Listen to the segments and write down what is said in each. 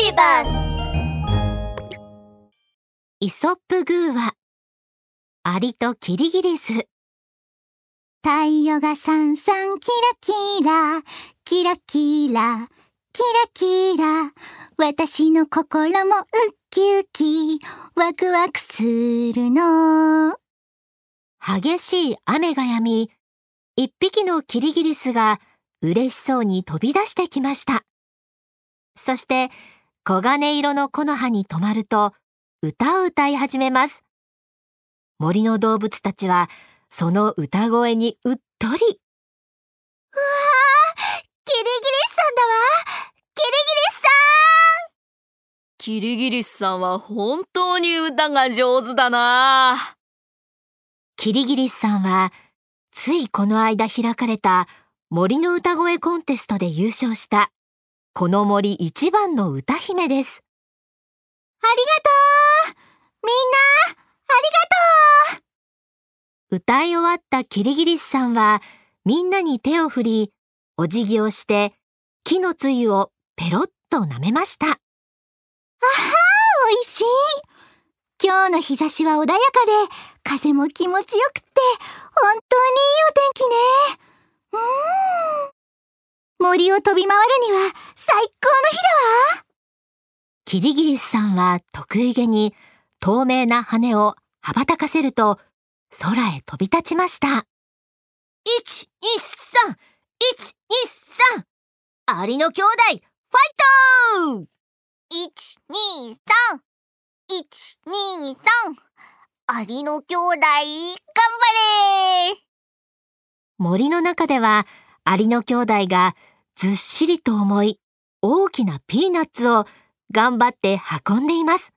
ビバスイソップグーは、アリとキリギリス。太陽がさんさんキラキラ、キラキラ、キラキラ。私の心もウッキウキ、ワクワクするの。激しい雨が止み、一匹のキリギリスが嬉しそうに飛び出してきました。そして、黄金色の木の葉に止まると、歌を歌い始めます。森の動物たちは、その歌声にうっとり。キリギリスさんだわキリギリスさキリギリスさんは本当に歌が上手だなキリギリスさんは、ついこの間開かれた森の歌声コンテストで優勝した、この森一番の歌姫です。ありがとうみんな、ありがとう歌い終わったキリギリスさんは、みんなに手を振り、お辞儀をして、木のつゆをペロッと舐めました。あはー、おいしい今日の日差しは穏やかで、風も気持ちよくって、本当にいいお天気ね。森を飛び回るには最高の日だわ。キリギリスさんは得意げに透明な羽を羽ばたかせると空へ飛び立ちました。一、二、三、一、二、三。アリの兄弟、ファイト一、二、三。一、二、三。アリの兄弟、頑張れ森の中ではアリの兄弟がずっしりと重い大きなピーナッツを頑張って運んでいます。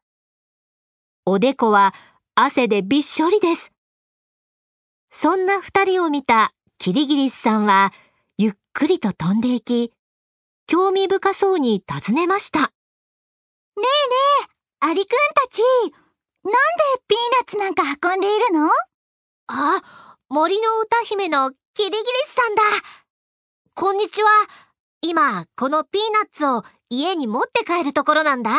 おでこは汗でびっしょりです。そんな二人を見たキリギリスさんはゆっくりと飛んでいき、興味深そうに尋ねました。ねえねえ、アリくんたち、なんでピーナッツなんか運んでいるの？あ、森の歌姫のキリギリスさんだ。こんにちは。今、このピーナッツを家に持って帰るところなんだ。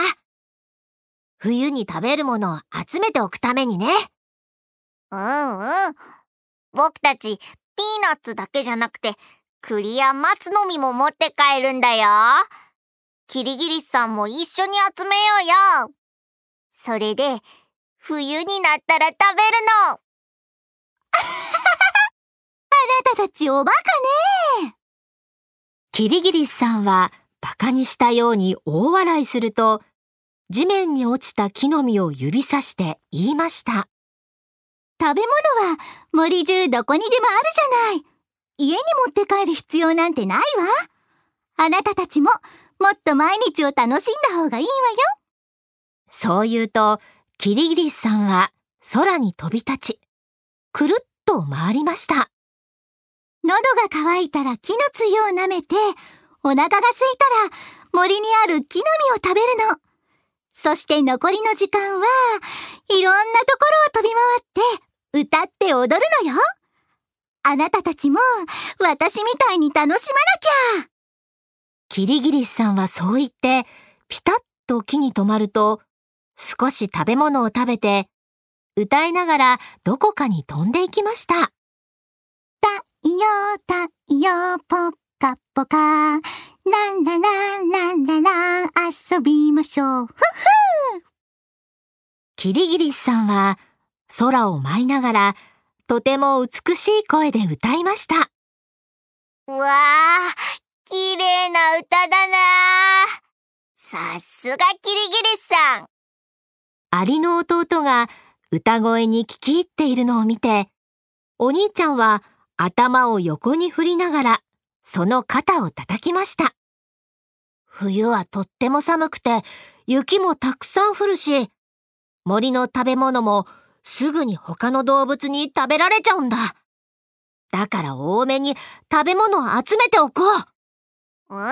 冬に食べるものを集めておくためにね。うんうん。僕たち、ピーナッツだけじゃなくて、栗や松の実も持って帰るんだよ。キリギリスさんも一緒に集めようよ。それで、冬になったら食べるの。あなたたちおバカね。キリギリスさんはバカにしたように大笑いすると、地面に落ちた木の実を指さして言いました。食べ物は森中どこにでもあるじゃない。家に持って帰る必要なんてないわ。あなたたちももっと毎日を楽しんだ方がいいわよ。そう言うと、キリギリスさんは空に飛び立ち、くるっと回りました。喉が渇いたら木のつゆを舐めて、お腹が空いたら森にある木の実を食べるの。そして残りの時間はいろんなところを飛び回って歌って踊るのよ。あなたたちも私みたいに楽しまなきゃ。キリギリスさんはそう言って、ピタッと木に止まると、少し食べ物を食べて、歌いながらどこかに飛んでいきました。太陽ぽかぽか。ランラランランララン遊びましょう。ふっふキリギリスさんは空を舞いながらとても美しい声で歌いました。うわあ、綺麗な歌だなさすがキリギリスさん。アリの弟が歌声に聞き入っているのを見て、お兄ちゃんは頭を横に振りながらその肩を叩きました。冬はとっても寒くて雪もたくさん降るし、森の食べ物もすぐに他の動物に食べられちゃうんだ。だから多めに食べ物を集めておこう。うん。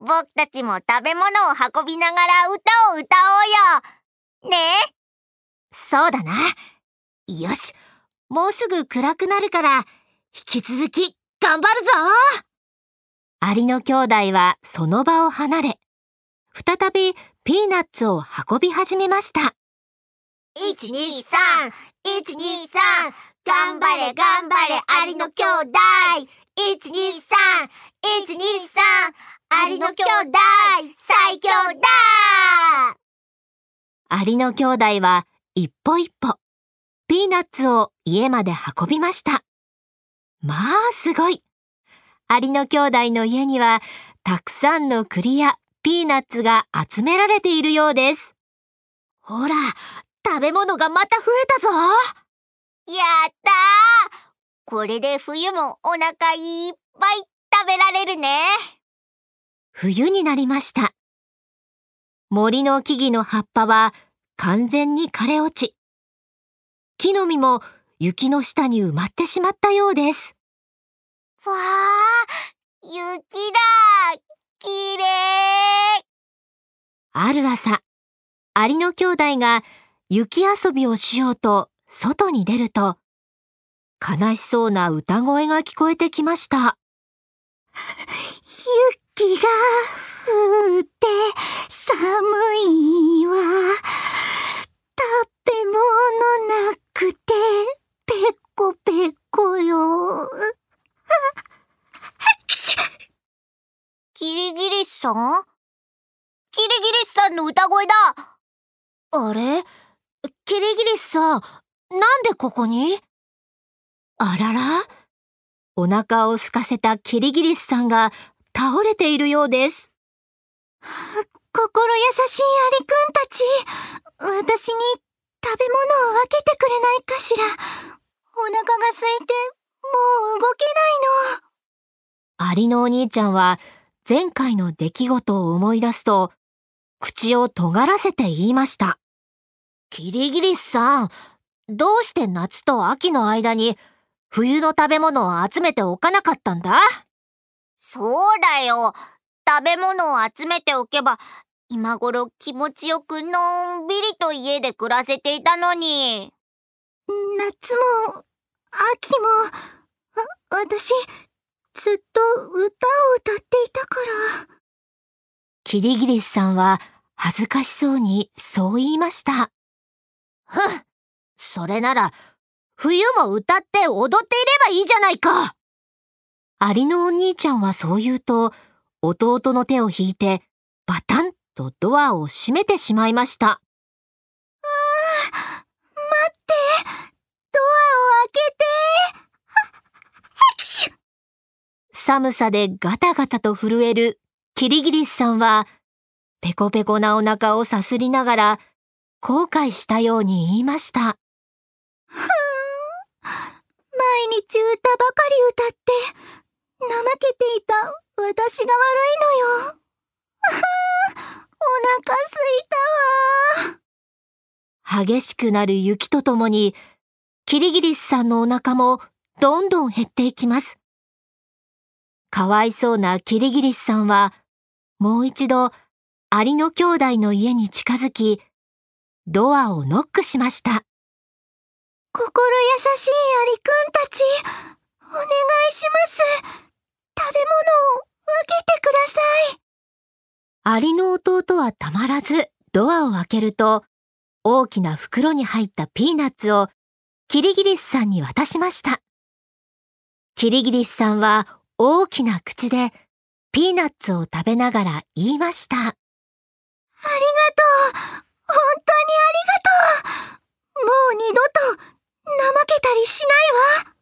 僕たちも食べ物を運びながら歌を歌おうよ。ねそうだな。よし、もうすぐ暗くなるから、引き続き頑張るぞアリの兄弟はその場を離れ、再びピーナッツを運び始めました。1、2、3、1、2、3、頑張れ頑張れアリの兄弟 !1、2、3、1、2、3、アリの兄弟最強だアリの兄弟は一歩一歩、ピーナッツを家まで運びました。まあ、すごい。アリの兄弟の家には、たくさんの栗やピーナッツが集められているようです。ほら、食べ物がまた増えたぞやったーこれで冬もお腹いっぱい食べられるね。冬になりました。森の木々の葉っぱは完全に枯れ落ち、木の実も雪の下に埋まってしまったようです。わー、雪だきれいある朝、アリの兄弟が雪遊びをしようと外に出ると、悲しそうな歌声が聞こえてきました。雪が降って寒いわ。食べ物なくてペコペコよ。キリギリスさんキリギリスさんの歌声だあれ？キリギリスさん、なんでここに？あらら？お腹を空かせたキリギリスさんが倒れているようです。心優しいアリくんたち、私に食べ物を分けてくれないかしら？お腹が空いて、もう動けないの。アリのお兄ちゃんは前回の出来事を思い出すと、口を尖らせて言いました。キリギリスさん、どうして夏と秋の間に冬の食べ物を集めておかなかったんだ？そうだよ。食べ物を集めておけば、今頃気持ちよくのんびりと家で暮らせていたのに。夏も、秋も、あ、私、ずっと歌を歌っ。キリギリスさんは恥ずかしそうにそう言いました。ふん、それなら冬も歌って踊っていればいいじゃないかアリのお兄ちゃんはそう言うと、弟の手を引いて、バタンとドアを閉めてしまいました。ああ、待って、ドアを開けて。寒さでガタガタと震えるキリギリスさんは、ペコペコなお腹をさすりながら、後悔したように言いました。ふーん。毎日歌ばかり歌って、怠けていた私が悪いのよ。お腹すいたわ。激しくなる雪とともに、キリギリスさんのお腹もどんどん減っていきます。かわいそうなキリギリスさんは、もう一度、アリの兄弟の家に近づき、ドアをノックしました。心優しいアリくんたち、お願いします。食べ物を分けてください。アリの弟はたまらずドアを開けると、大きな袋に入ったピーナッツをキリギリスさんに渡しました。キリギリスさんは大きな口でピーナッツを食べながら言いました。ありがとう。本当にありがとう。もう二度と怠けたりしないわ。